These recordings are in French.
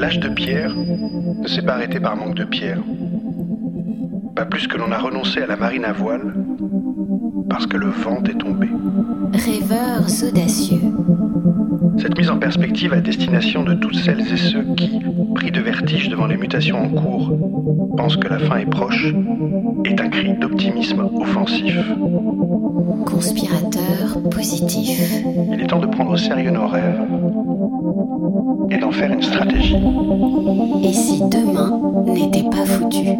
L'âge de pierre ne s'est pas arrêté par manque de pierre. Pas plus que l'on a renoncé à la marine à voile parce que le vent est tombé. Rêveurs audacieux. Cette mise en perspective à destination de toutes celles et ceux qui, pris de vertige devant les mutations en cours, pensent que la fin est proche, est un cri d'optimisme offensif. Conspirateur positif. Il est temps de prendre au sérieux nos rêves et d'en faire une stratégie. Et si demain n'était pas foutu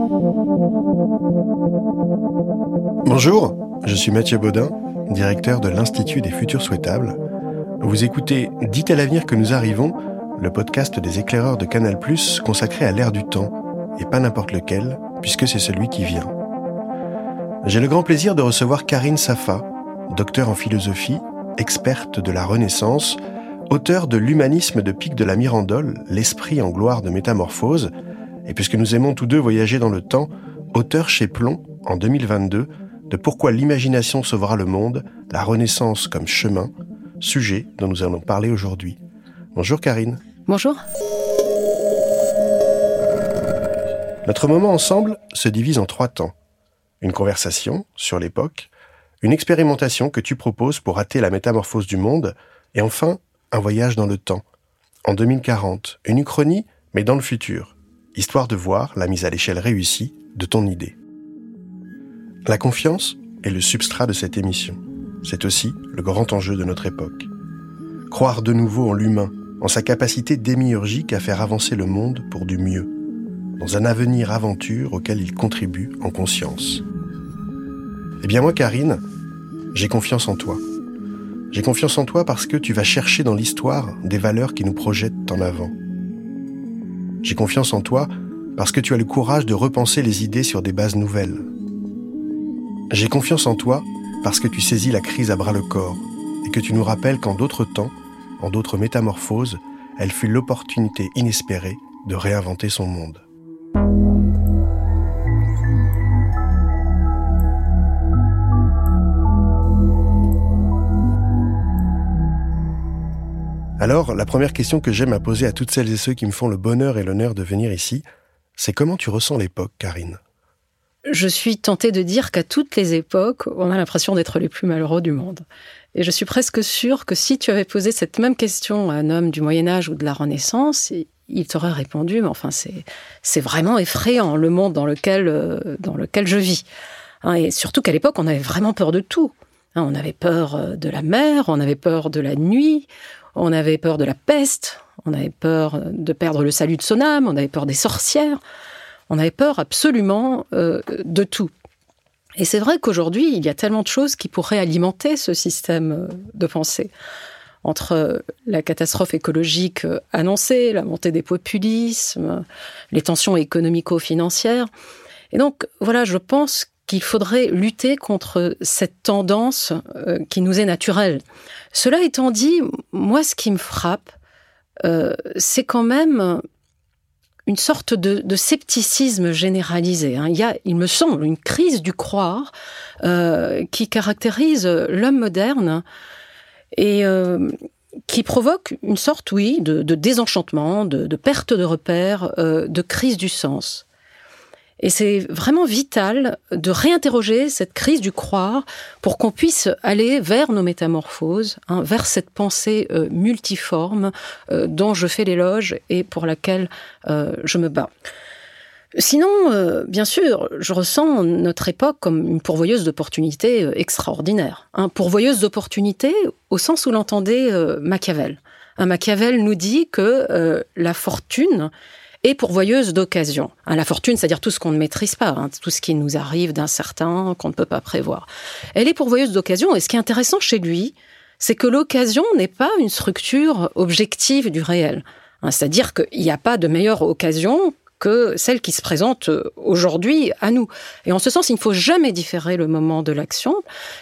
Bonjour, je suis Mathieu Baudin, directeur de l'Institut des futurs souhaitables. Vous écoutez Dites à l'avenir que nous arrivons, le podcast des éclaireurs de Canal+, consacré à l'ère du temps, et pas n'importe lequel, puisque c'est celui qui vient. J'ai le grand plaisir de recevoir Karine Safa, docteur en philosophie, experte de la Renaissance, auteur de L'humanisme de Pic de la Mirandole, l'esprit en gloire de métamorphose, et puisque nous aimons tous deux voyager dans le temps, auteur chez Plomb, en 2022, de Pourquoi l'imagination sauvera le monde, la Renaissance comme chemin, sujet dont nous allons parler aujourd'hui. Bonjour Karine. Bonjour. Notre moment ensemble se divise en trois temps. Une conversation sur l'époque, une expérimentation que tu proposes pour hâter la métamorphose du monde, et enfin un voyage dans le temps. En 2040, une uchronie, mais dans le futur, histoire de voir la mise à l'échelle réussie de ton idée. La confiance est le substrat de cette émission. C'est aussi le grand enjeu de notre époque. Croire de nouveau en l'humain, en sa capacité démiurgique à faire avancer le monde pour du mieux, dans un avenir aventure auquel il contribue en conscience. Eh bien moi, Karine, j'ai confiance en toi. J'ai confiance en toi parce que tu vas chercher dans l'histoire des valeurs qui nous projettent en avant. J'ai confiance en toi parce que tu as le courage de repenser les idées sur des bases nouvelles. J'ai confiance en toi parce que tu saisis la crise à bras le corps et que tu nous rappelles qu'en d'autres temps, en d'autres métamorphoses, elle fut l'opportunité inespérée de réinventer son monde. Alors, la première question que j'aime à poser à toutes celles et ceux qui me font le bonheur et l'honneur de venir ici, c'est comment tu ressens l'époque, Karine? Je suis tentée de dire qu'à toutes les époques, on a l'impression d'être les plus malheureux du monde. Et je suis presque sûre que si tu avais posé cette même question à un homme du Moyen Âge ou de la Renaissance, il t'aurait répondu, mais enfin, c'est vraiment effrayant le monde dans lequel, euh, dans lequel je vis. Hein, et surtout qu'à l'époque, on avait vraiment peur de tout. Hein, on avait peur euh, de la mer, on avait peur de la nuit, on avait peur de la peste, on avait peur de perdre le salut de son âme, on avait peur des sorcières, on avait peur absolument euh, de tout. Et c'est vrai qu'aujourd'hui, il y a tellement de choses qui pourraient alimenter ce système euh, de pensée. Entre la catastrophe écologique euh, annoncée, la montée des populismes, les tensions économico-financières. Et donc, voilà, je pense qu'il faudrait lutter contre cette tendance qui nous est naturelle. Cela étant dit, moi, ce qui me frappe, euh, c'est quand même une sorte de, scepticisme généralisé. Hein. Il y a, il me semble, une crise du croire euh, qui caractérise l'homme moderne et euh, qui provoque une sorte, oui, de, désenchantement, de, de, perte de repères, de crise du sens. Et c'est vraiment vital de réinterroger cette crise du croire pour qu'on puisse aller vers nos métamorphoses, hein, vers cette pensée euh, multiforme euh, dont je fais l'éloge et pour laquelle euh, je me bats. Sinon, bien sûr, je ressens notre époque comme une pourvoyeuse d'opportunités extraordinaires. Hein, pourvoyeuse d'opportunités au sens où l'entendait Machiavel. Un Machiavel nous dit que la fortune et pourvoyeuse d'occasions. Hein, la fortune, c'est-à-dire tout ce qu'on ne maîtrise pas, hein, tout ce qui nous arrive d'incertain, qu'on ne peut pas prévoir. Elle est pourvoyeuse d'occasions, et ce qui est intéressant chez lui, c'est que l'occasion n'est pas une structure objective du réel. Hein, c'est-à-dire qu'il n'y a pas de meilleure occasion que celle qui se présente euh, aujourd'hui à nous. Et en ce sens, il ne faut jamais différer le moment de l'action.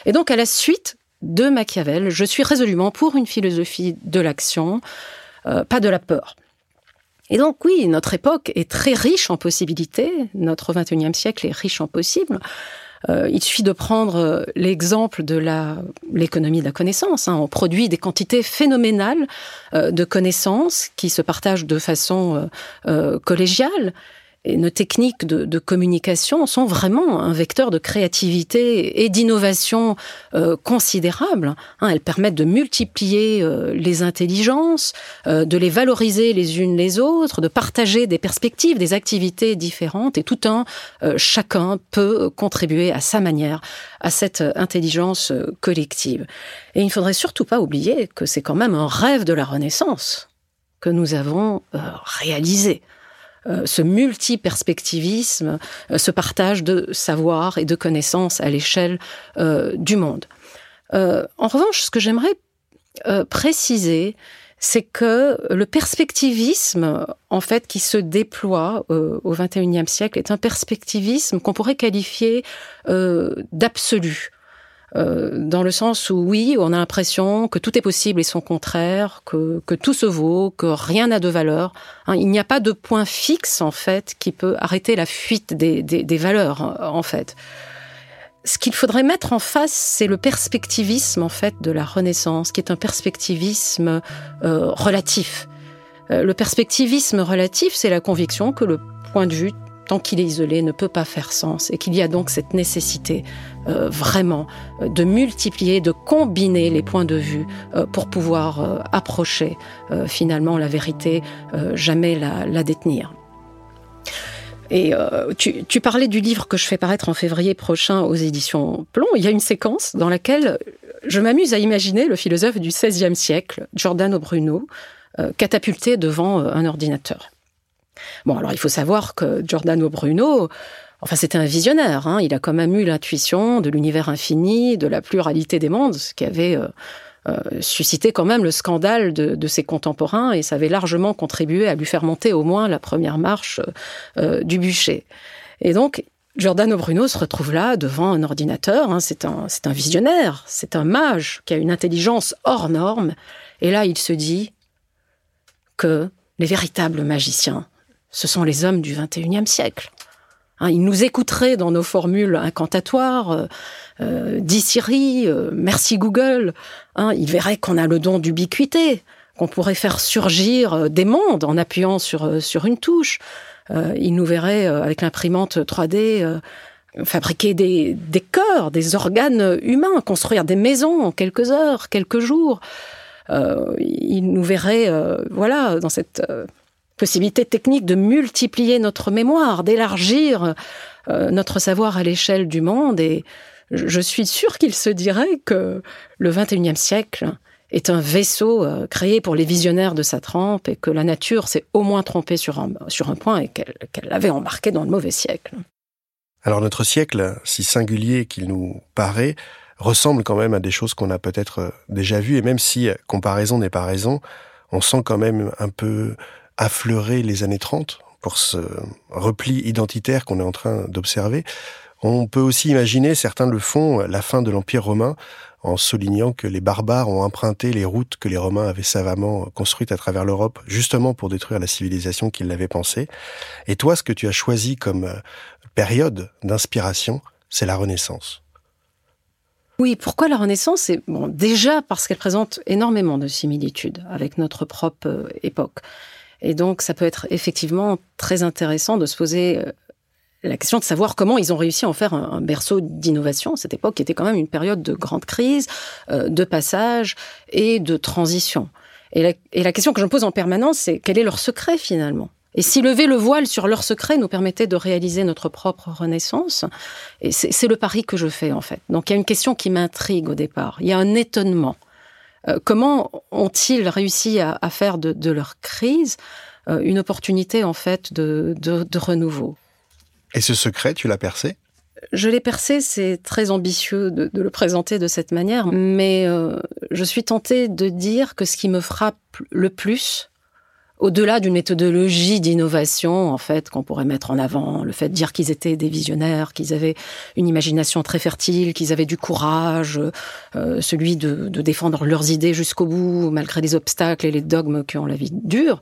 Et donc, à la suite de Machiavel, je suis résolument pour une philosophie de l'action, euh, pas de la peur. Et donc oui, notre époque est très riche en possibilités, notre 21e siècle est riche en possibles. Euh, il suffit de prendre euh, l'exemple de l'économie de la connaissance. Hein. On produit des quantités phénoménales euh, de connaissances qui se partagent de façon collégiale et nos techniques de, communication sont vraiment un vecteur de créativité et d'innovation euh, considérable. Hein. elles permettent de multiplier euh, les intelligences, euh, de les valoriser les unes les autres, de partager des perspectives, des activités différentes, et tout un chacun peut contribuer à sa manière à cette intelligence collective. Et il ne faudrait surtout pas oublier que c'est quand même un rêve de la Renaissance que nous avons réalisé. Euh, ce multi-perspectivisme, euh, ce partage de savoir et de connaissances à l'échelle euh, du monde. en revanche, ce que j'aimerais préciser, c'est que le perspectivisme, en fait, qui se déploie au XXIe siècle, est un perspectivisme qu'on pourrait qualifier d'absolu. Euh, dans le sens où oui, on a l'impression que tout est possible et son contraire, que, tout se vaut, que rien n'a de valeur. Hein, il n'y a pas de point fixe en fait qui peut arrêter la fuite des valeurs en fait. Ce qu'il faudrait mettre en face, c'est le perspectivisme en fait de la Renaissance, qui est un perspectivisme euh, relatif. Euh, le perspectivisme relatif, c'est la conviction que le point de vue tant qu'il est isolé, ne peut pas faire sens et qu'il y a donc cette nécessité euh, vraiment euh, de multiplier, de combiner les points de vue euh, pour pouvoir approcher finalement la vérité, jamais la, détenir. Et tu, tu, parlais du livre que je fais paraître en février prochain aux éditions Plomb. Il y a une séquence dans laquelle je m'amuse à imaginer le philosophe du XVIe siècle, Giordano Bruno, catapulté devant un ordinateur. Bon, alors il faut savoir que Giordano Bruno, enfin c'était un visionnaire, hein. il a quand même eu l'intuition de l'univers infini, de la pluralité des mondes, ce qui avait euh, euh, suscité quand même le scandale de, ses contemporains et ça avait largement contribué à lui faire monter au moins la première marche euh, du bûcher. Et donc, Giordano Bruno se retrouve là devant un ordinateur, hein. c'est un, un visionnaire, c'est un mage qui a une intelligence hors norme, et là il se dit que les véritables magiciens, ce sont les hommes du XXIe siècle. Hein, ils nous écouteraient dans nos formules incantatoires, euh, euh dis Siri, euh, merci Google. Hein, ils verraient qu'on a le don d'ubiquité, qu'on pourrait faire surgir euh, des mondes en appuyant sur, sur une touche. ils nous verraient avec l'imprimante 3D fabriquer des, des cœurs, des organes humains, construire des maisons en quelques heures, quelques jours. ils nous verraient, voilà, dans cette possibilité technique de multiplier notre mémoire, d'élargir euh, notre savoir à l'échelle du monde. Et je suis sûre qu'il se dirait que le XXIe siècle est un vaisseau euh, créé pour les visionnaires de sa trempe et que la nature s'est au moins trompée sur un, sur un point et qu'elle l'avait embarqué dans le mauvais siècle. Alors notre siècle, si singulier qu'il nous paraît, ressemble quand même à des choses qu'on a peut-être euh, déjà vues et même si comparaison n'est pas raison, on sent quand même un peu affleurer les années 30 pour ce repli identitaire qu'on est en train d'observer. On peut aussi imaginer, certains le font, la fin de l'Empire romain en soulignant que les barbares ont emprunté les routes que les Romains avaient savamment construites à travers l'Europe, justement pour détruire la civilisation qu'ils l'avaient pensée. Et toi, ce que tu as choisi comme euh, période d'inspiration, c'est la Renaissance. Oui, pourquoi la Renaissance? Bon, Déjà parce qu'elle présente énormément de similitudes avec notre propre euh, époque. Et donc, ça peut être effectivement très intéressant de se poser euh, la question de savoir comment ils ont réussi à en faire un, berceau d'innovation. Cette époque était quand même une période de grande crise, euh, de passage et de transition. Et la, et la question que je me pose en permanence, c'est quel est leur secret finalement? Et si lever le voile sur leur secret nous permettait de réaliser notre propre renaissance, et c'est le pari que je fais en fait. Donc il y a une question qui m'intrigue au départ. Il y a un étonnement. Euh, comment ont-ils réussi à, faire de, leur crise une opportunité en fait de, de renouveau? Et ce secret, tu l'as percé? Je l'ai percé, c'est très ambitieux de, le présenter de cette manière, mais euh, je suis tentée de dire que ce qui me frappe le plus, au-delà d'une méthodologie d'innovation, en fait, qu'on pourrait mettre en avant, le fait de dire qu'ils étaient des visionnaires, qu'ils avaient une imagination très fertile, qu'ils avaient du courage, euh, celui de, défendre leurs idées jusqu'au bout, malgré les obstacles et les dogmes qui ont la vie dure,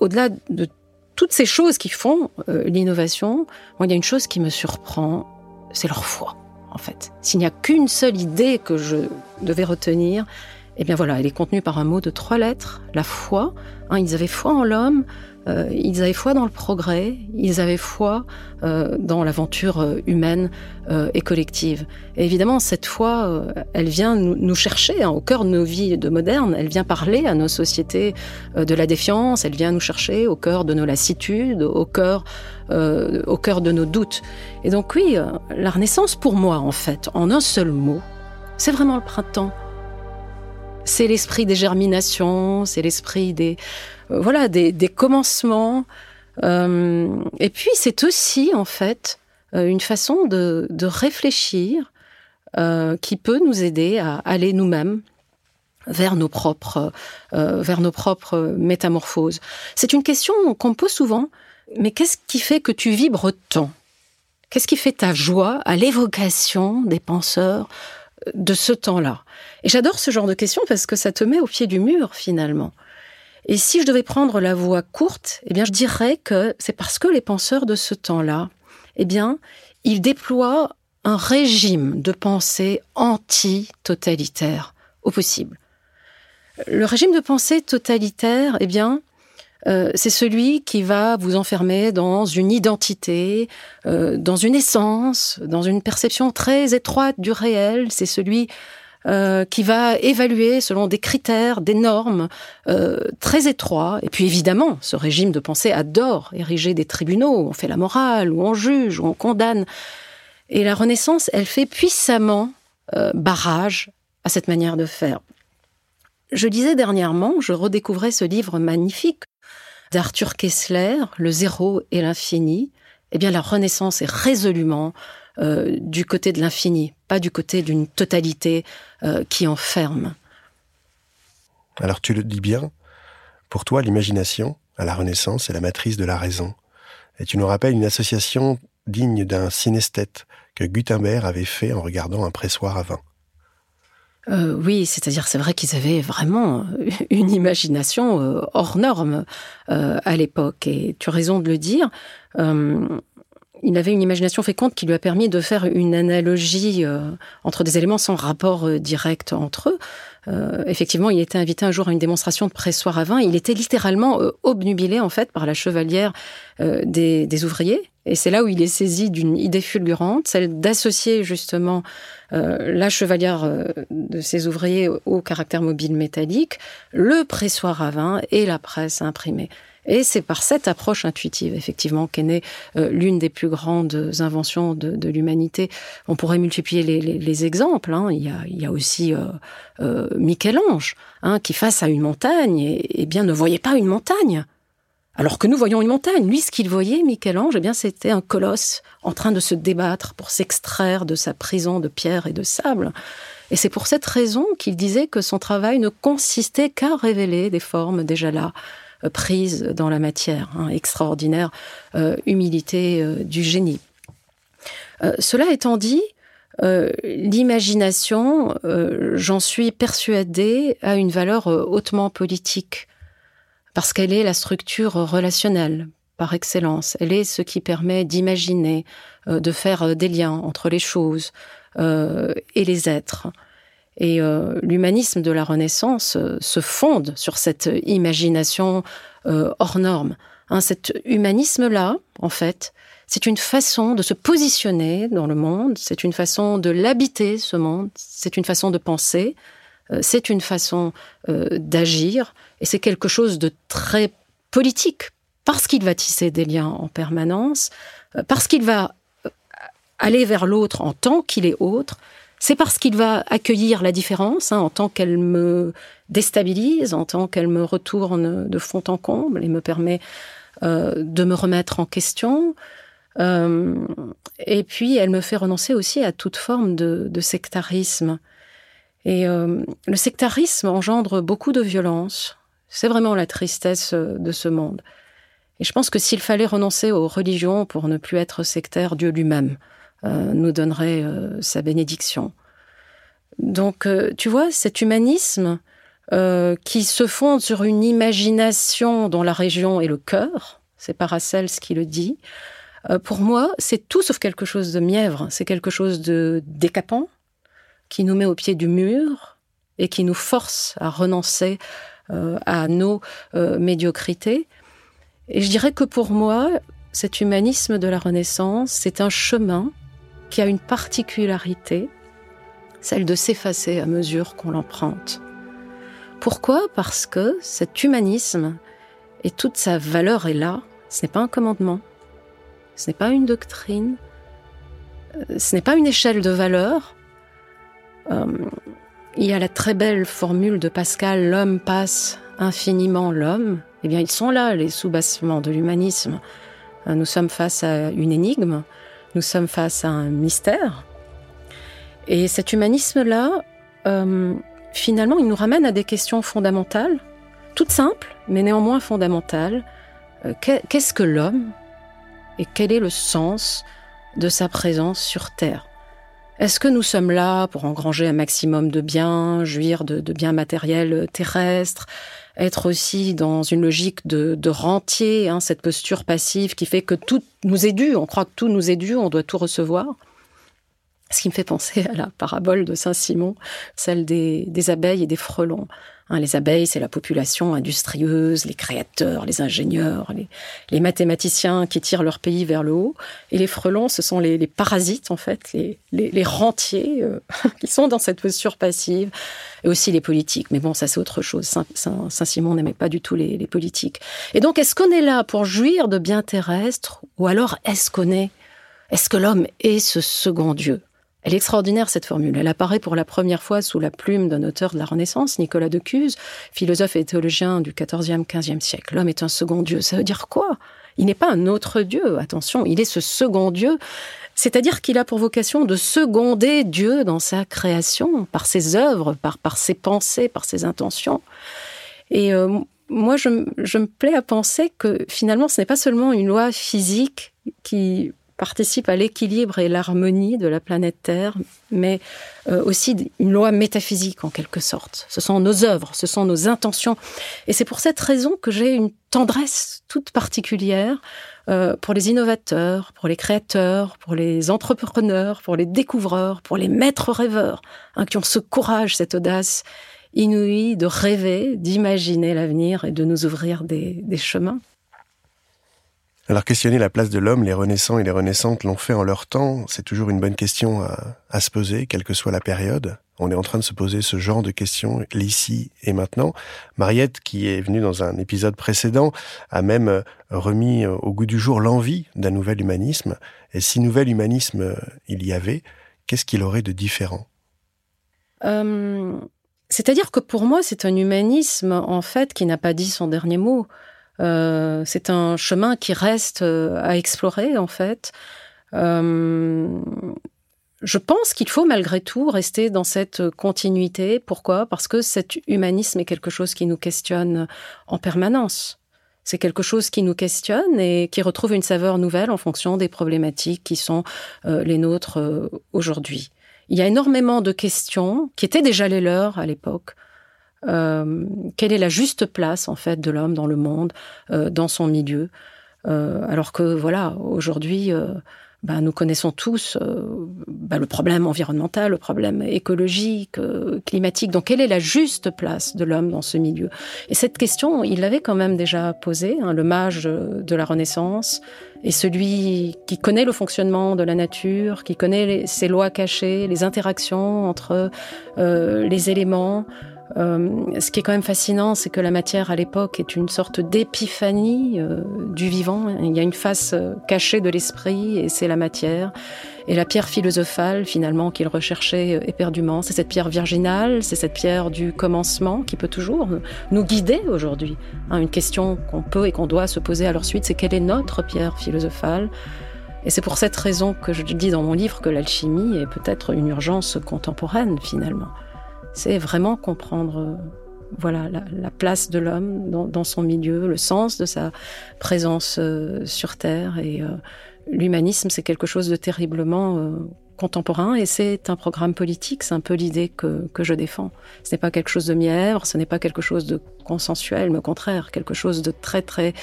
au-delà de toutes ces choses qui font euh, l'innovation, moi, il y a une chose qui me surprend, c'est leur foi, en fait. S'il n'y a qu'une seule idée que je devais retenir, eh bien voilà, elle est contenue par un mot de trois lettres, la foi. Hein, ils avaient foi en l'homme, euh, ils avaient foi dans le progrès, ils avaient foi euh, dans l'aventure euh, humaine et collective. Et évidemment, cette foi, elle vient nous, chercher hein, au cœur de nos vies de modernes, elle vient parler à nos sociétés de la défiance, elle vient nous chercher au cœur de nos lassitudes, au cœur, au cœur de nos doutes. Et donc oui, la Renaissance, pour moi, en fait, en un seul mot, c'est vraiment le printemps. C'est l'esprit des germinations, c'est l'esprit des euh, voilà des, commencements. Euh, et puis c'est aussi en fait euh, une façon de, réfléchir qui peut nous aider à aller nous-mêmes vers nos propres vers nos propres métamorphoses. C'est une question qu'on me pose souvent. Mais qu'est-ce qui fait que tu vibres tant? Qu'est-ce qui fait ta joie à l'évocation des penseurs de ce temps-là Et j'adore ce genre de questions parce que ça te met au pied du mur finalement. Et si je devais prendre la voie courte, eh bien, je dirais que c'est parce que les penseurs de ce temps-là, eh bien, ils déploient un régime de pensée anti-totalitaire au possible. Le régime de pensée totalitaire, eh bien, euh, c'est celui qui va vous enfermer dans une identité, euh, dans une essence, dans une perception très étroite du réel. C'est celui euh, qui va évaluer selon des critères, des normes très étroits. Et puis évidemment, ce régime de pensée adore ériger des tribunaux on fait la morale, où on juge, où on condamne. Et la Renaissance, elle fait puissamment barrage à cette manière de faire. Je lisais dernièrement, je redécouvrais ce livre magnifique d'Arthur Kessler, Le zéro et l'infini. Eh bien, la Renaissance est résolument euh, du côté de l'infini, pas du côté d'une totalité euh, qui enferme. Alors tu le dis bien, pour toi l'imagination, à la Renaissance, est la matrice de la raison. Et tu nous rappelles une association digne d'un synesthète que Gutenberg avait fait en regardant un pressoir à vin. Euh, oui, c'est-à-dire c'est vrai qu'ils avaient vraiment une imagination hors norme à l'époque. Et tu as raison de le dire il avait une imagination féconde qui lui a permis de faire une analogie euh, entre des éléments sans rapport euh, direct entre eux. Euh, effectivement, il était invité un jour à une démonstration de pressoir à vin. Il était littéralement obnubilé en fait par la chevalière des, des, ouvriers. Et c'est là où il est saisi d'une idée fulgurante, celle d'associer justement la chevalière de ses ouvriers au caractère mobile métallique, le pressoir à vin et la presse imprimée. Et c'est par cette approche intuitive, effectivement, qu'est née euh, l'une des plus grandes inventions de, l'humanité. On pourrait multiplier les, exemples. Hein. Il, y a, aussi euh, euh, Michel-Ange, hein, qui face à une montagne, et, eh bien, ne voyait pas une montagne. Alors que nous voyons une montagne. Lui, ce qu'il voyait, Michel-Ange, eh bien, c'était un colosse en train de se débattre pour s'extraire de sa prison de pierre et de sable. Et c'est pour cette raison qu'il disait que son travail ne consistait qu'à révéler des formes déjà là, euh, prise dans la matière, hein, extraordinaire euh, humilité euh, du génie. cela étant dit, l'imagination, j'en suis persuadée, a une valeur hautement politique, parce qu'elle est la structure relationnelle par excellence. Elle est ce qui permet d'imaginer, de faire des liens entre les choses et les êtres. Et euh, l'humanisme de la Renaissance euh, se fonde sur cette imagination euh, hors norme. Hein, cet humanisme-là, en fait, c'est une façon de se positionner dans le monde, c'est une façon de l'habiter, ce monde, c'est une façon de penser, c'est une façon d'agir, et c'est quelque chose de très politique, parce qu'il va tisser des liens en permanence, parce qu'il va aller vers l'autre en tant qu'il est autre, C'est parce qu'il va accueillir la différence hein, en tant qu'elle me déstabilise, en tant qu'elle me retourne de fond en comble et me permet euh, de me remettre en question. Euh, et puis, elle me fait renoncer aussi à toute forme de sectarisme. Et euh, le sectarisme engendre beaucoup de violence. C'est vraiment la tristesse euh, de ce monde. Et je pense que s'il fallait renoncer aux religions pour ne plus être sectaire, Dieu lui-même euh, nous donnerait euh, sa bénédiction. Donc, euh, tu vois, cet humanisme qui se fonde sur une imagination dont la région est le cœur, c'est Paracels qui le dit, pour moi, c'est tout sauf quelque chose de mièvre, c'est quelque chose de décapant, qui nous met au pied du mur et qui nous force à renoncer à nos médiocrités. Et je dirais que pour moi, cet humanisme de la Renaissance, c'est un chemin qui a une particularité, celle de s'effacer à mesure qu'on l'emprunte. Pourquoi? Parce que cet humanisme et toute sa valeur est là. Ce n'est pas un commandement, ce n'est pas une doctrine, euh, ce n'est pas une échelle de valeur. Euh, il y a la très belle formule de Pascal, l'homme passe infiniment l'homme. Eh bien, ils sont là, les soubassements de l'humanisme. Euh, nous sommes face à une énigme, nous sommes face à un mystère. Et cet humanisme-là, euh, finalement, il nous ramène à des questions fondamentales, toutes simples, mais néanmoins fondamentales. Qu'est-ce que l'homme et quel est le sens de sa présence sur Terre? Est-ce que nous sommes là pour engranger un maximum de biens, jouir de, biens matériels terrestres être aussi dans une logique de, de rentier, hein, cette posture passive qui fait que tout nous est dû, on croit que tout nous est dû, on doit tout recevoir? Ce qui me fait penser à la parabole de Saint-Simon, celle des, des, abeilles et des frelons. Hein, les abeilles, c'est la population industrieuse, les créateurs, les ingénieurs, les, les, mathématiciens qui tirent leur pays vers le haut. Et les frelons, ce sont les, les parasites, en fait, les, les rentiers euh, qui sont dans cette posture passive. Et aussi les politiques. Mais bon, ça, c'est autre chose. Saint-Simon Saint, n'aimait pas du tout les, les politiques. Et donc, est-ce qu'on est là pour jouir de biens terrestres? Ou alors est-ce qu'on est, est-ce que l'homme est ce second Dieu? Elle est extraordinaire, cette formule. Elle apparaît pour la première fois sous la plume d'un auteur de la Renaissance, Nicolas de Cuse, philosophe et théologien du XIVe, XVe siècle. L'homme est un second Dieu. Ça veut dire quoi? Il n'est pas un autre Dieu, attention, il est ce second Dieu. C'est-à-dire qu'il a pour vocation de seconder Dieu dans sa création, par ses œuvres, par, ses pensées, par ses intentions. Et euh, moi, je me plais à penser que finalement, ce n'est pas seulement une loi physique qui participe à l'équilibre et l'harmonie de la planète Terre, mais euh, aussi une loi métaphysique en quelque sorte. Ce sont nos œuvres, ce sont nos intentions. Et c'est pour cette raison que j'ai une tendresse toute particulière euh, pour les innovateurs, pour les créateurs, pour les entrepreneurs, pour les découvreurs, pour les maîtres rêveurs, hein, qui ont ce courage, cette audace inouïe de rêver, d'imaginer l'avenir et de nous ouvrir des, des chemins. Alors questionner la place de l'homme, les renaissants et les renaissantes l'ont fait en leur temps, c'est toujours une bonne question à, se poser, quelle que soit la période. On est en train de se poser ce genre de questions l'ici et maintenant. Mariette, qui est venue dans un épisode précédent, a même remis au goût du jour l'envie d'un nouvel humanisme. Et si nouvel humanisme il y avait, qu'est-ce qu'il aurait de différent? Euh, C'est-à-dire que pour moi, c'est un humanisme, en fait, qui n'a pas dit son dernier mot. Euh, c'est un chemin qui reste euh, à explorer en fait. Euh, je pense qu'il faut malgré tout rester dans cette continuité. Pourquoi? Parce que cet humanisme est quelque chose qui nous questionne en permanence. C'est quelque chose qui nous questionne et qui retrouve une saveur nouvelle en fonction des problématiques qui sont euh, les nôtres aujourd'hui. Il y a énormément de questions qui étaient déjà les leurs à l'époque, euh, quelle est la juste place en fait de l'homme dans le monde, euh, dans son milieu, euh, alors que voilà aujourd'hui. Ben, nous connaissons tous ben, le problème environnemental, le problème écologique, climatique. Donc, quelle est la juste place de l'homme dans ce milieu? Et cette question, il l'avait quand même déjà posée. Hein, le mage de la Renaissance est celui qui connaît le fonctionnement de la nature, qui connaît ses lois cachées, les interactions entre euh, les éléments. Euh, ce qui est quand même fascinant, c'est que la matière à l'époque est une sorte d'épiphanie euh, du vivant. Il y a une face euh, cachée de l'esprit et c'est la matière. Et la pierre philosophale, finalement, qu'il recherchait éperdument, c'est cette pierre virginale, c'est cette pierre du commencement qui peut toujours nous guider aujourd'hui. Hein, une question qu'on peut et qu'on doit se poser à leur suite, c'est quelle est notre pierre philosophale? Et c'est pour cette raison que je dis dans mon livre que l'alchimie est peut-être une urgence contemporaine finalement. C'est vraiment comprendre voilà la, place de l'homme dans, son milieu, le sens de sa présence euh, sur Terre. Et euh, l'humanisme, c'est quelque chose de terriblement euh, contemporain et c'est un programme politique. C'est un peu l'idée que, que je défends. Ce n'est pas quelque chose de mièvre, ce n'est pas quelque chose de consensuel, mais au contraire, quelque chose de très très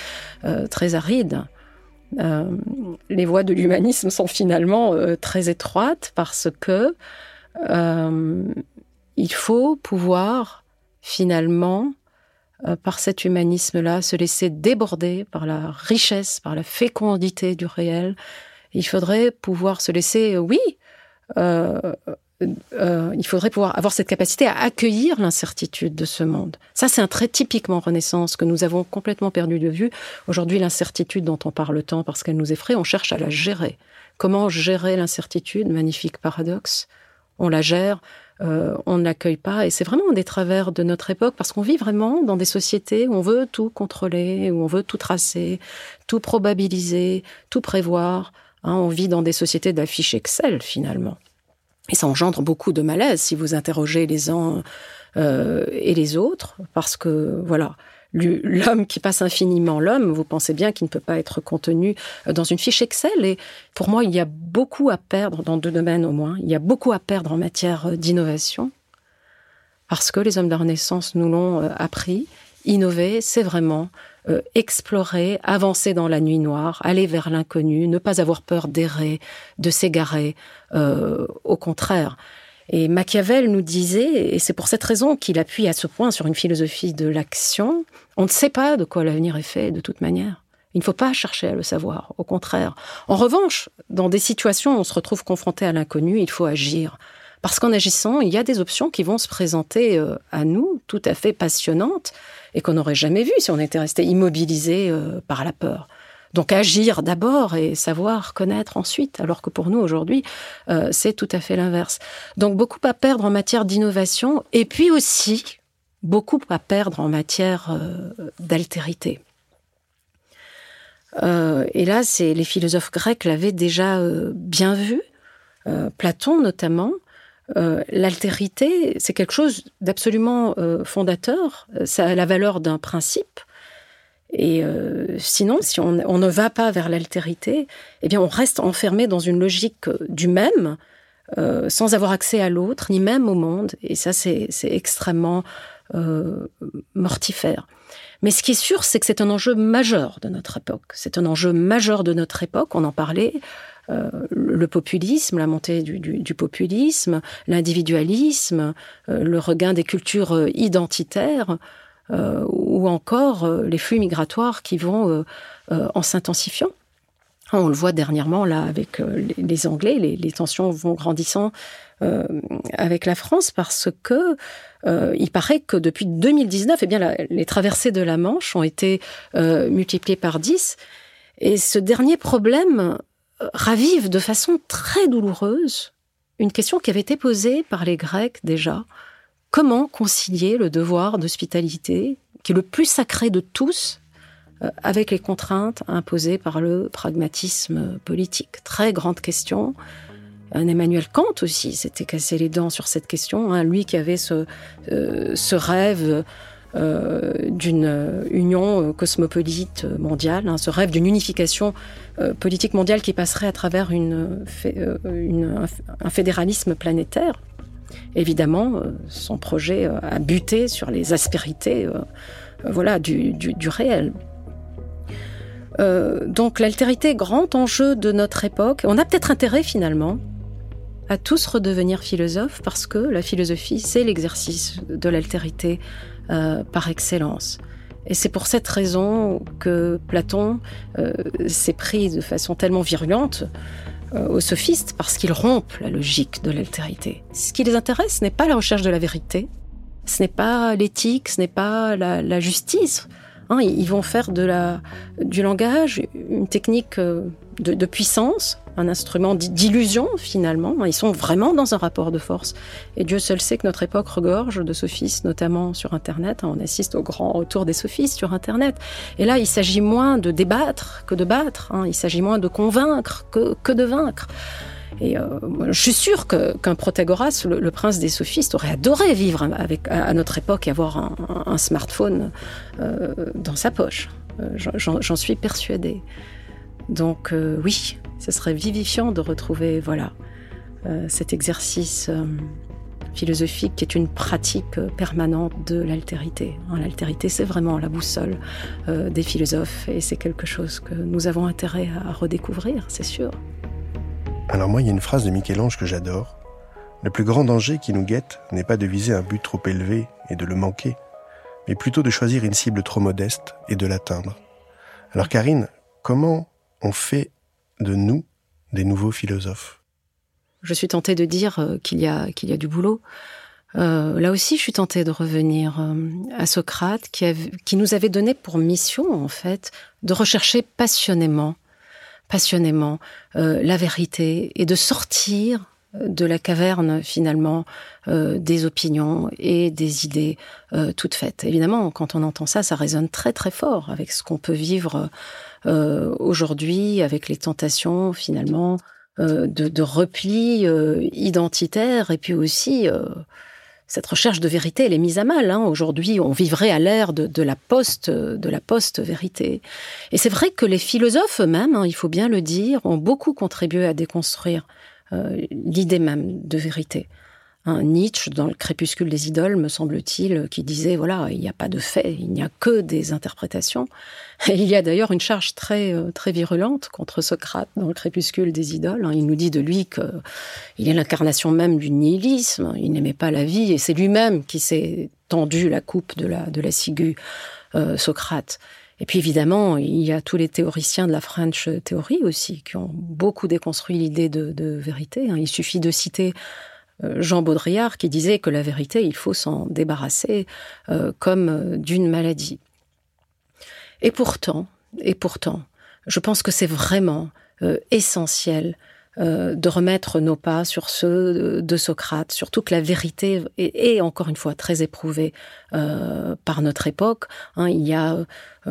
très aride. les voies de l'humanisme sont finalement très étroites parce que il faut pouvoir finalement, euh, par cet humanisme-là, se laisser déborder par la richesse, par la fécondité du réel. Il faudrait pouvoir se laisser, euh, oui, euh, il faudrait pouvoir avoir cette capacité à accueillir l'incertitude de ce monde. Ça, c'est un trait typiquement Renaissance que nous avons complètement perdu de vue. Aujourd'hui, l'incertitude dont on parle tant parce qu'elle nous effraie, on cherche à la gérer. Comment gérer l'incertitude? Magnifique paradoxe. On la gère euh, on n'accueille pas. Et c'est vraiment un des travers de notre époque parce qu'on vit vraiment dans des sociétés où on veut tout contrôler, où on veut tout tracer, tout probabiliser, tout prévoir. Hein. on vit dans des sociétés d'affiches Excel finalement. Et ça engendre beaucoup de malaise si vous interrogez les uns euh, et les autres, parce que voilà, l'homme qui passe infiniment l'homme, vous pensez bien qu'il ne peut pas être contenu euh, dans une fiche Excel. Et pour moi, il y a beaucoup à perdre dans deux domaines au moins. Il y a beaucoup à perdre en matière euh, d'innovation, parce que les hommes de la Renaissance nous l'ont euh, appris. Innover, c'est vraiment explorer, avancer dans la nuit noire, aller vers l'inconnu, ne pas avoir peur d'errer, de s'égarer. au contraire, et Machiavel nous disait, et c'est pour cette raison qu'il appuie à ce point sur une philosophie de l'action, on ne sait pas de quoi l'avenir est fait de toute manière. Il ne faut pas chercher à le savoir, au contraire. En revanche, dans des situations où on se retrouve confronté à l'inconnu, il faut agir. Parce qu'en agissant, il y a des options qui vont se présenter euh, à nous, tout à fait passionnantes, et qu'on n'aurait jamais vues si on était resté immobilisé euh, par la peur. Donc agir d'abord et savoir connaître ensuite, alors que pour nous aujourd'hui, euh, c'est tout à fait l'inverse. Donc beaucoup à perdre en matière d'innovation et puis aussi beaucoup à perdre en matière euh, d'altérité. Euh, et là, c'est les philosophes grecs l'avaient déjà bien vu, Platon notamment. L'altérité, c'est quelque chose d'absolument fondateur. Ça a la valeur d'un principe. Et euh, sinon, si on, ne va pas vers l'altérité, eh bien, on reste enfermé dans une logique du même, euh, sans avoir accès à l'autre, ni même au monde. Et ça, c'est extrêmement euh, mortifère. Mais ce qui est sûr, c'est que c'est un enjeu majeur de notre époque. C'est un enjeu majeur de notre époque. On en parlait. le populisme, la montée du, du populisme, l'individualisme, le regain des cultures identitaires. Euh, ou encore euh, les flux migratoires qui vont euh, en s'intensifiant. On le voit dernièrement là avec les, Anglais, les, tensions vont grandissant avec la France parce que il paraît que depuis 2019, eh bien, les traversées de la Manche ont été multipliées par 10 et ce dernier problème ravive de façon très douloureuse une question qui avait été posée par les Grecs déjà. Comment concilier le devoir d'hospitalité, qui est le plus sacré de tous, euh, avec les contraintes imposées par le pragmatisme politique Très grande question. Un Emmanuel Kant aussi s'était cassé les dents sur cette question. Hein. lui qui avait ce, euh, rêve euh, d'une union cosmopolite mondiale, hein, ce rêve d'une unification politique mondiale qui passerait à travers un fédéralisme planétaire. Évidemment, euh, son projet euh, a buté sur les aspérités euh, voilà, du, réel. Donc l'altérité, grand enjeu de notre époque. On a peut-être intérêt finalement à tous redevenir philosophes parce que la philosophie, c'est l'exercice de l'altérité par excellence. Et c'est pour cette raison que Platon s'est pris de façon tellement virulente euh, aux sophistes parce qu'ils rompent la logique de l'altérité. Ce qui les intéresse, ce n'est pas la recherche de la vérité, ce n'est pas l'éthique, ce n'est pas la, justice. Ils vont faire du langage une technique euh, de, puissance un instrument d'illusion finalement. Ils sont vraiment dans un rapport de force. Et Dieu seul sait que notre époque regorge de sophistes, notamment sur Internet. On assiste au grand retour des sophistes sur Internet. Et là, il s'agit moins de débattre que de battre. Hein. Il s'agit moins de convaincre que de vaincre. Et euh, je suis sûre qu'un Protagoras, le, prince des sophistes, aurait adoré vivre à, notre époque et avoir un, smartphone euh, dans sa poche. Euh, j'en suis persuadée. Donc oui, ce serait vivifiant de retrouver voilà cet exercice philosophique qui est une pratique permanente de l'altérité. Hein, l'altérité, c'est vraiment la boussole des philosophes et c'est quelque chose que nous avons intérêt à redécouvrir, c'est sûr. Alors moi, il y a une phrase de Michel-Ange que j'adore. Le plus grand danger qui nous guette n'est pas de viser un but trop élevé et de le manquer, mais plutôt de choisir une cible trop modeste et de l'atteindre. Alors Karine, comment on fait de nous des nouveaux philosophes? Je suis tentée de dire euh, qu'il y a qu'il y a du boulot. Euh, là aussi, je suis tentée de revenir euh, à Socrate, qui, qui nous avait donné pour mission, en fait, de rechercher passionnément passionnément euh, la vérité et de sortir euh, de la caverne finalement euh, des opinions et des idées toutes faites. Évidemment, quand on entend ça, ça résonne très très fort avec ce qu'on peut vivre aujourd'hui, avec les tentations finalement de, de, repli identitaire et puis aussi cette recherche de vérité, elle est mise à mal. Hein. Aujourd'hui, on vivrait à l'ère de, la poste, de la post-vérité. Et c'est vrai que les philosophes eux-mêmes, hein, il faut bien le dire, ont beaucoup contribué à déconstruire euh, l'idée même de vérité un Nietzsche dans le crépuscule des idoles, me semble-t-il, qui disait voilà, il n'y a pas de fait, il n'y a que des interprétations. Et il y a d'ailleurs une charge très euh, très virulente contre Socrate dans le crépuscule des idoles. Hein. Il nous dit de lui que il est l'incarnation même du nihilisme. Il n'aimait pas la vie et c'est lui-même qui s'est tendu la coupe de la de la ciguë, euh, Socrate. Et puis évidemment, il y a tous les théoriciens de la French Theory aussi qui ont beaucoup déconstruit l'idée de, vérité. Hein. Il suffit de citer Jean Baudrillard qui disait que la vérité, il faut s'en débarrasser euh, comme euh, d'une maladie. Et pourtant, et pourtant, je pense que c'est vraiment essentiel de remettre nos pas sur ceux de Socrate, surtout que la vérité est, encore une fois très éprouvée par notre époque. Hein. il y a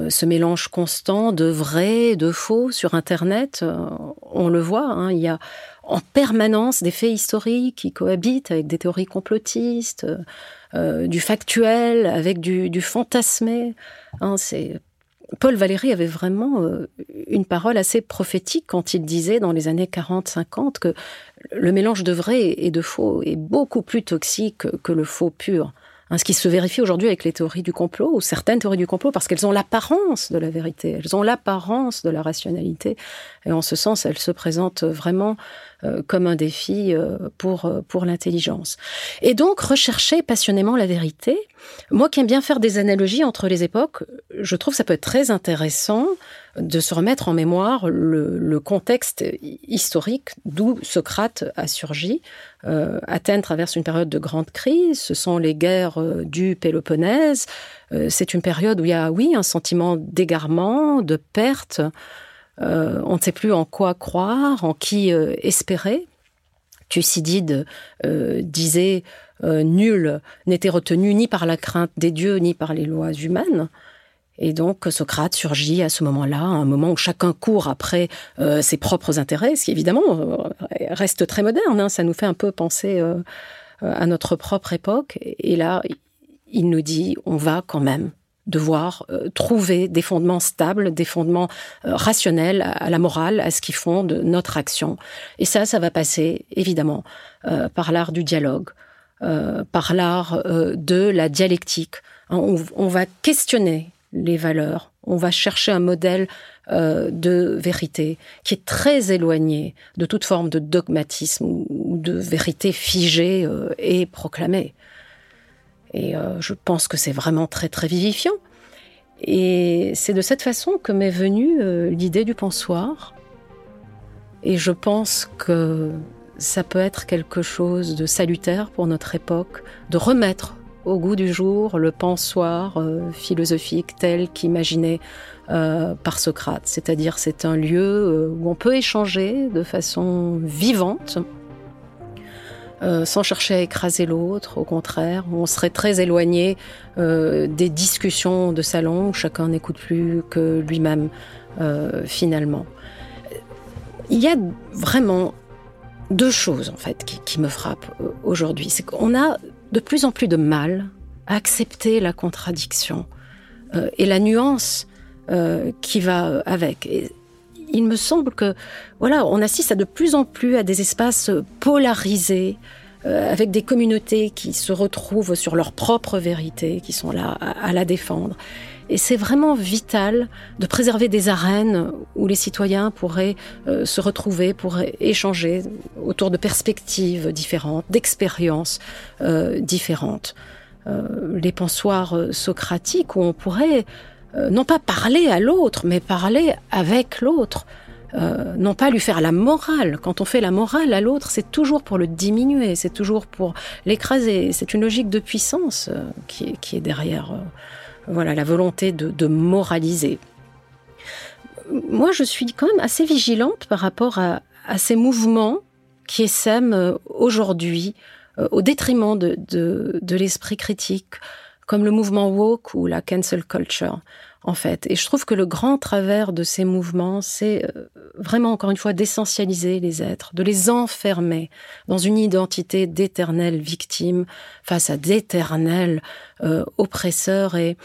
ce mélange constant de vrai, de faux sur Internet. on le voit. Hein. il y a en permanence des faits historiques qui cohabitent avec des théories complotistes, euh, du factuel avec du, fantasmé. Hein, c'est Paul Valéry avait vraiment euh, une parole assez prophétique quand il disait dans les années 40-50 que le mélange de vrai et de faux est beaucoup plus toxique que le faux pur. Hein, ce qui se vérifie aujourd'hui avec les théories du complot, ou certaines théories du complot, parce qu'elles ont l'apparence de la vérité, elles ont l'apparence de la rationalité. Et en ce sens, elles se présentent vraiment euh, comme un défi euh, pour, euh, pour l'intelligence. Et donc, rechercher passionnément la vérité. Moi qui aime bien faire des analogies entre les époques, je trouve que ça peut être très intéressant de se remettre en mémoire le, contexte historique d'où Socrate a surgi. Euh, Athènes traverse une période de grande crise, ce sont les guerres euh, du Péloponnèse, euh, c'est une période où il y a, oui, un sentiment d'égarement, de perte, on ne sait plus en quoi croire, en qui espérer. Thucydide disait nul n'était retenu ni par la crainte des dieux ni par les lois humaines. Et donc Socrate surgit à ce moment-là, un moment où chacun court après euh, ses propres intérêts, ce qui évidemment euh, reste très moderne. Hein. ça nous fait un peu penser euh, à notre propre époque. Et là, il nous dit, on va quand même devoir trouver des fondements stables, des fondements rationnels à, la morale, à ce qui fonde notre action. Et ça, ça va passer évidemment par l'art du dialogue, par l'art de la dialectique. On, on va questionner les valeurs. On va chercher un modèle euh, de vérité qui est très éloigné de toute forme de dogmatisme ou de vérité figée euh, et proclamée. Et euh, je pense que c'est vraiment très très vivifiant. Et c'est de cette façon que m'est venue l'idée du pensoir. Et je pense que ça peut être quelque chose de salutaire pour notre époque, de remettre au goût du jour le pensoir euh, philosophique tel qu'imaginé euh, par Socrate. C'est-à-dire c'est un lieu euh, où on peut échanger de façon vivante, sans chercher à écraser l'autre, au contraire, on serait très éloigné des discussions de salon où chacun n'écoute plus que lui-même finalement. Il y a vraiment deux choses en fait qui, qui me frappent aujourd'hui. C'est qu'on a de plus en plus de mal à accepter la contradiction euh, et la nuance euh, qui va avec. il me semble que voilà, on assiste à de plus en plus à des espaces polarisés, euh, avec des communautés qui se retrouvent sur leur propre vérité, qui sont là à la défendre. Et c'est vraiment vital de préserver des arènes où les citoyens pourraient euh, se retrouver, pourraient échanger autour de perspectives différentes, d'expériences euh, différentes. Euh, les pensoirs socratiques où on pourrait non pas parler à l'autre, mais parler avec l'autre. Non pas lui faire la morale. Quand on fait la morale à l'autre, c'est toujours pour le diminuer, c'est toujours pour l'écraser. C'est une logique de puissance qui, est, qui est derrière voilà, la volonté de, moraliser. Moi, je suis quand même assez vigilante par rapport à, ces mouvements qui essaiment euh, aujourd'hui euh, au détriment de, de l'esprit critique, comme le mouvement woke ou la cancel culture en fait. Et je trouve que le grand travers de ces mouvements, c'est euh, vraiment, encore une fois, d'essentialiser les êtres, de les enfermer dans une identité d'éternelle victime face à d'éternels euh, oppresseurs. Et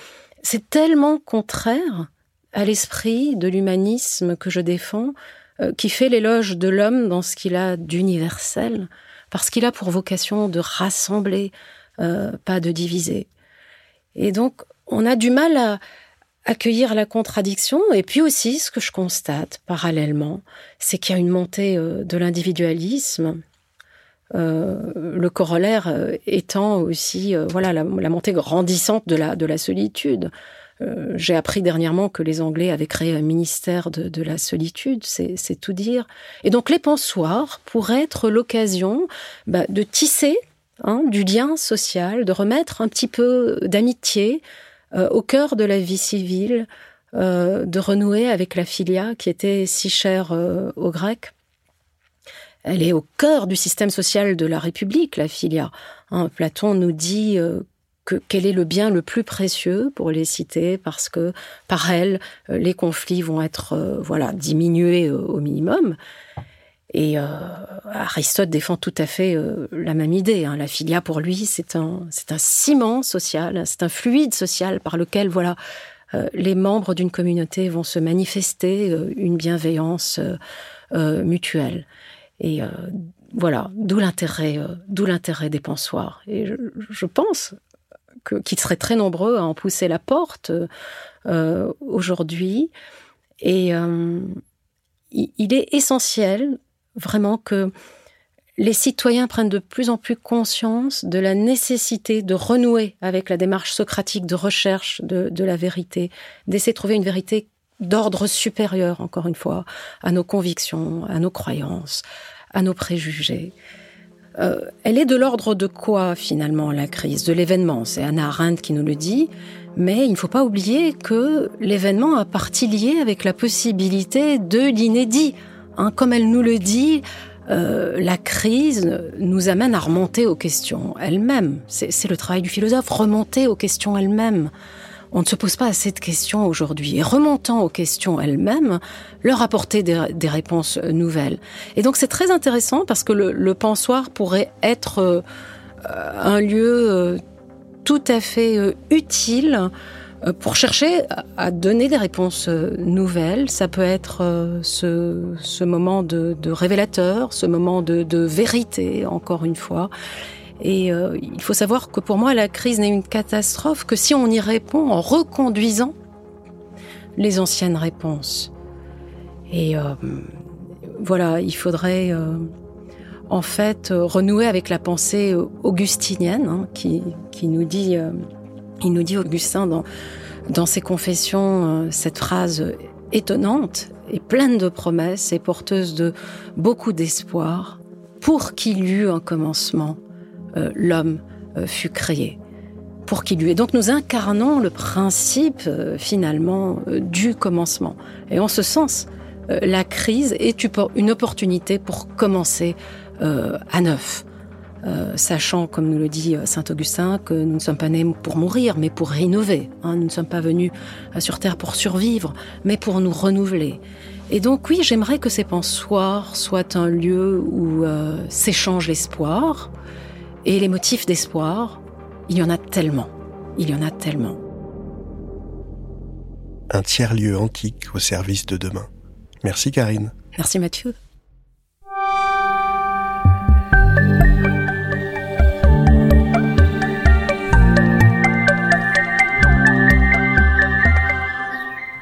c'est tellement contraire à l'esprit de l'humanisme que je défends, euh, qui fait l'éloge de l'homme dans ce qu'il a d'universel, parce qu'il a pour vocation de rassembler, pas de diviser. Et donc, on a du mal à, accueillir la contradiction. Et puis aussi, ce que je constate parallèlement, c'est qu'il y a une montée euh, de l'individualisme. Euh, le corollaire euh, étant aussi voilà la, montée grandissante de la de la solitude. J'ai appris dernièrement que les Anglais avaient créé un ministère de, la solitude, c'est tout dire. Et donc les pensoirs pourraient être l'occasion bah, de tisser hein, du lien social, de remettre un petit peu d'amitié, euh, au cœur de la vie civile, euh, de renouer avec la filia qui était si chère euh, aux Grecs. Elle est au cœur du système social de la République, la filia. Hein, Platon nous dit que quel est le bien le plus précieux pour les citer parce que par elle les conflits vont être voilà diminués au minimum. Et euh, Aristote défend tout à fait euh, la même idée. Hein. La filia, pour lui, c'est un, c'est un ciment social, c'est un fluide social par lequel, voilà, euh, les membres d'une communauté vont se manifester une bienveillance mutuelle. Et voilà, d'où l'intérêt, d'où l'intérêt des pensoirs. Et je, je pense qu'ils seraient très nombreux à en pousser la porte aujourd'hui. Et il est essentiel vraiment que les citoyens prennent de plus en plus conscience de la nécessité de renouer avec la démarche socratique de recherche de, la vérité, d'essayer de trouver une vérité d'ordre supérieur, encore une fois, à nos convictions, à nos croyances, à nos préjugés. Euh, elle est de l'ordre de quoi finalement la crise De l'événement, c'est Anna Arendt qui nous le dit, mais il ne faut pas oublier que l'événement a partie liée avec la possibilité de l'inédit. Hein, comme elle nous le dit, euh, la crise nous amène à remonter aux questions elles-mêmes. C'est le travail du philosophe, remonter aux questions elles-mêmes. On ne se pose pas assez de questions aujourd'hui. Et remontant aux questions elles-mêmes, leur apporter des, réponses nouvelles. Et donc c'est très intéressant parce que le, le pensoir pourrait être euh, un lieu euh, tout à fait utile pour chercher à donner des réponses euh, nouvelles. Ça peut être euh, ce, moment de, révélateur, ce moment de, vérité, encore une fois. Et il faut savoir que pour moi, la crise n'est une catastrophe que si on y répond en reconduisant les anciennes réponses. Et voilà, il faudrait en fait renouer avec la pensée augustinienne hein, qui nous dit il nous dit, Augustin, dans, dans ses confessions, euh, cette phrase étonnante et pleine de promesses et porteuse de beaucoup d'espoir. Pour qu'il y eut un commencement, euh, l'homme euh, fut créé. pour qu'il lui. Et donc nous incarnons le principe finalement du commencement. Et en ce sens, la crise est une opportunité pour commencer à neuf. Sachant, comme nous le dit saint Augustin, que nous ne sommes pas nés pour mourir, mais pour innover. Hein. Nous ne sommes pas venus sur Terre pour survivre, mais pour nous renouveler. Et donc oui, j'aimerais que ces pensoirs soient un lieu où s'échange l'espoir et les motifs d'espoir, il y en a tellement. Il y en a tellement. Un tiers-lieu antique au service de demain. Merci Karine. Merci Mathieu.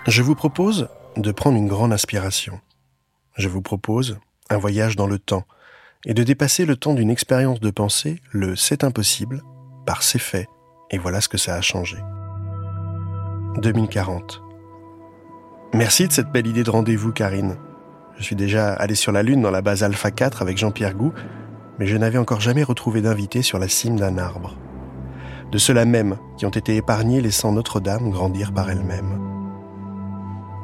Je vous propose de prendre une grande inspiration. Je vous propose un voyage dans le temps et de dépasser le temps d'une expérience de pensée, le c'est impossible, par ses faits, et voilà ce que ça a changé. 2040. Merci de cette belle idée de rendez-vous, Karine. Je suis déjà allé sur la Lune dans la base Alpha 4 avec Jean-Pierre Gou, mais je n'avais encore jamais retrouvé d'invité sur la cime d'un arbre. De ceux-là même qui ont été épargnés laissant Notre-Dame grandir par elle-même.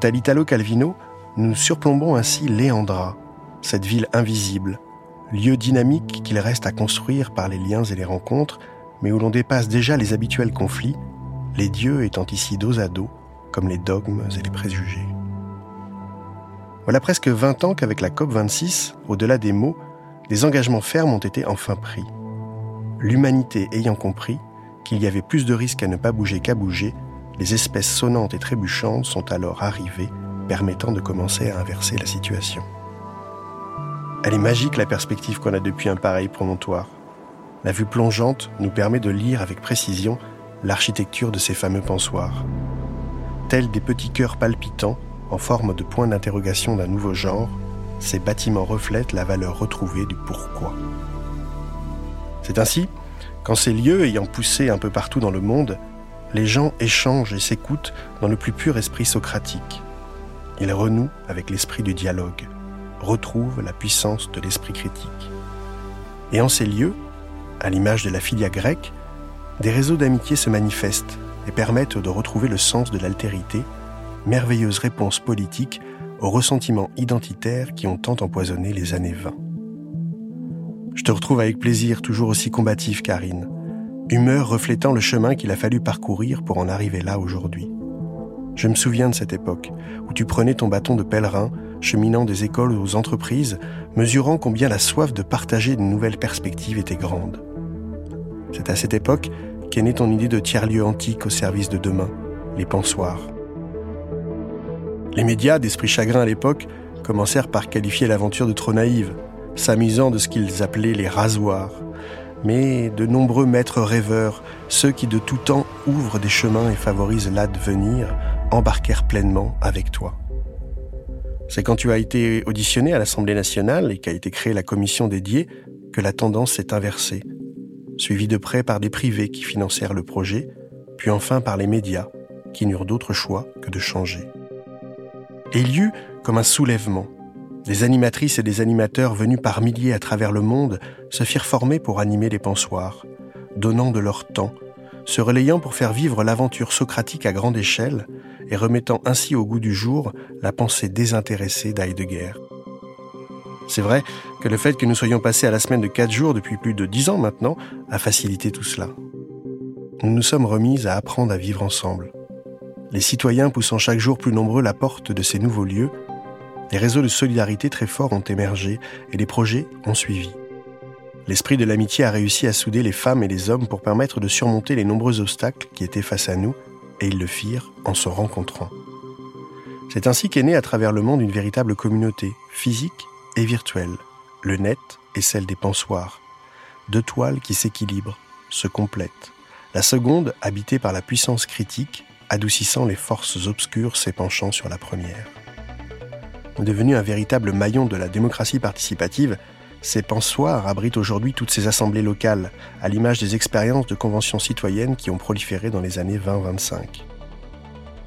Tel Italo Calvino, nous surplombons ainsi Léandra, cette ville invisible, lieu dynamique qu'il reste à construire par les liens et les rencontres, mais où l'on dépasse déjà les habituels conflits, les dieux étant ici dos à dos, comme les dogmes et les préjugés. Voilà presque 20 ans qu'avec la COP26, au-delà des mots, des engagements fermes ont été enfin pris. L'humanité ayant compris qu'il y avait plus de risques à ne pas bouger qu'à bouger, les espèces sonnantes et trébuchantes sont alors arrivées, permettant de commencer à inverser la situation. Elle est magique la perspective qu'on a depuis un pareil promontoire. La vue plongeante nous permet de lire avec précision l'architecture de ces fameux pensoirs. Tels des petits cœurs palpitants, en forme de point d'interrogation d'un nouveau genre, ces bâtiments reflètent la valeur retrouvée du pourquoi. C'est ainsi qu'en ces lieux ayant poussé un peu partout dans le monde, les gens échangent et s'écoutent dans le plus pur esprit socratique. Ils renouent avec l'esprit du dialogue, retrouvent la puissance de l'esprit critique. Et en ces lieux, à l'image de la filia grecque, des réseaux d'amitié se manifestent et permettent de retrouver le sens de l'altérité, merveilleuse réponse politique aux ressentiments identitaires qui ont tant empoisonné les années 20. Je te retrouve avec plaisir, toujours aussi combatif, Karine, humeur reflétant le chemin qu'il a fallu parcourir pour en arriver là aujourd'hui. Je me souviens de cette époque où tu prenais ton bâton de pèlerin, cheminant des écoles aux entreprises, mesurant combien la soif de partager de nouvelles perspectives était grande. C'est à cette époque qu'est née ton idée de tiers-lieu antique au service de demain, les pensoirs. Les médias d'esprit chagrin à l'époque commencèrent par qualifier l'aventure de trop naïve, s'amusant de ce qu'ils appelaient les rasoirs. Mais de nombreux maîtres rêveurs, ceux qui de tout temps ouvrent des chemins et favorisent l'advenir, embarquèrent pleinement avec toi. C'est quand tu as été auditionné à l'Assemblée nationale et qu'a été créée la commission dédiée que la tendance s'est inversée suivi de près par des privés qui financèrent le projet, puis enfin par les médias, qui n'eurent d'autre choix que de changer. Et il y eut comme un soulèvement. Des animatrices et des animateurs venus par milliers à travers le monde se firent former pour animer les pensoirs, donnant de leur temps, se relayant pour faire vivre l'aventure socratique à grande échelle et remettant ainsi au goût du jour la pensée désintéressée d'Heidegger. C'est vrai que le fait que nous soyons passés à la semaine de 4 jours depuis plus de 10 ans maintenant a facilité tout cela. Nous nous sommes remis à apprendre à vivre ensemble. Les citoyens poussant chaque jour plus nombreux la porte de ces nouveaux lieux, les réseaux de solidarité très forts ont émergé et les projets ont suivi. L'esprit de l'amitié a réussi à souder les femmes et les hommes pour permettre de surmonter les nombreux obstacles qui étaient face à nous, et ils le firent en se rencontrant. C'est ainsi qu'est née à travers le monde une véritable communauté, physique et virtuelle, le net et celle des pensoirs, deux toiles qui s'équilibrent, se complètent, la seconde habitée par la puissance critique, adoucissant les forces obscures s'épanchant sur la première. Devenu un véritable maillon de la démocratie participative, ces pensoirs abritent aujourd'hui toutes ces assemblées locales, à l'image des expériences de conventions citoyennes qui ont proliféré dans les années 20-25.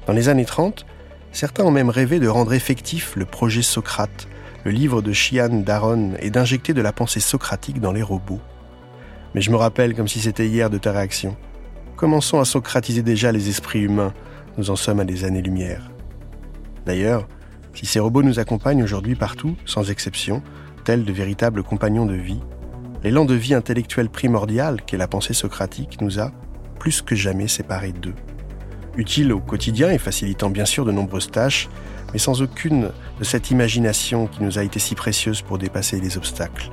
Dans les années 30, certains ont même rêvé de rendre effectif le projet Socrate, le livre de Chian Daron et d'injecter de la pensée socratique dans les robots. Mais je me rappelle comme si c'était hier de ta réaction. commençons à socratiser déjà les esprits humains. Nous en sommes à des années-lumière. D'ailleurs, si ces robots nous accompagnent aujourd'hui partout, sans exception, tels de véritables compagnons de vie, l'élan de vie intellectuelle primordial qu'est la pensée socratique nous a, plus que jamais, séparés d'eux. Utile au quotidien et facilitant bien sûr de nombreuses tâches, mais sans aucune de cette imagination qui nous a été si précieuse pour dépasser les obstacles.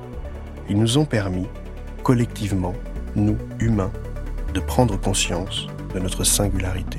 Ils nous ont permis, collectivement, nous, humains, de prendre conscience de notre singularité.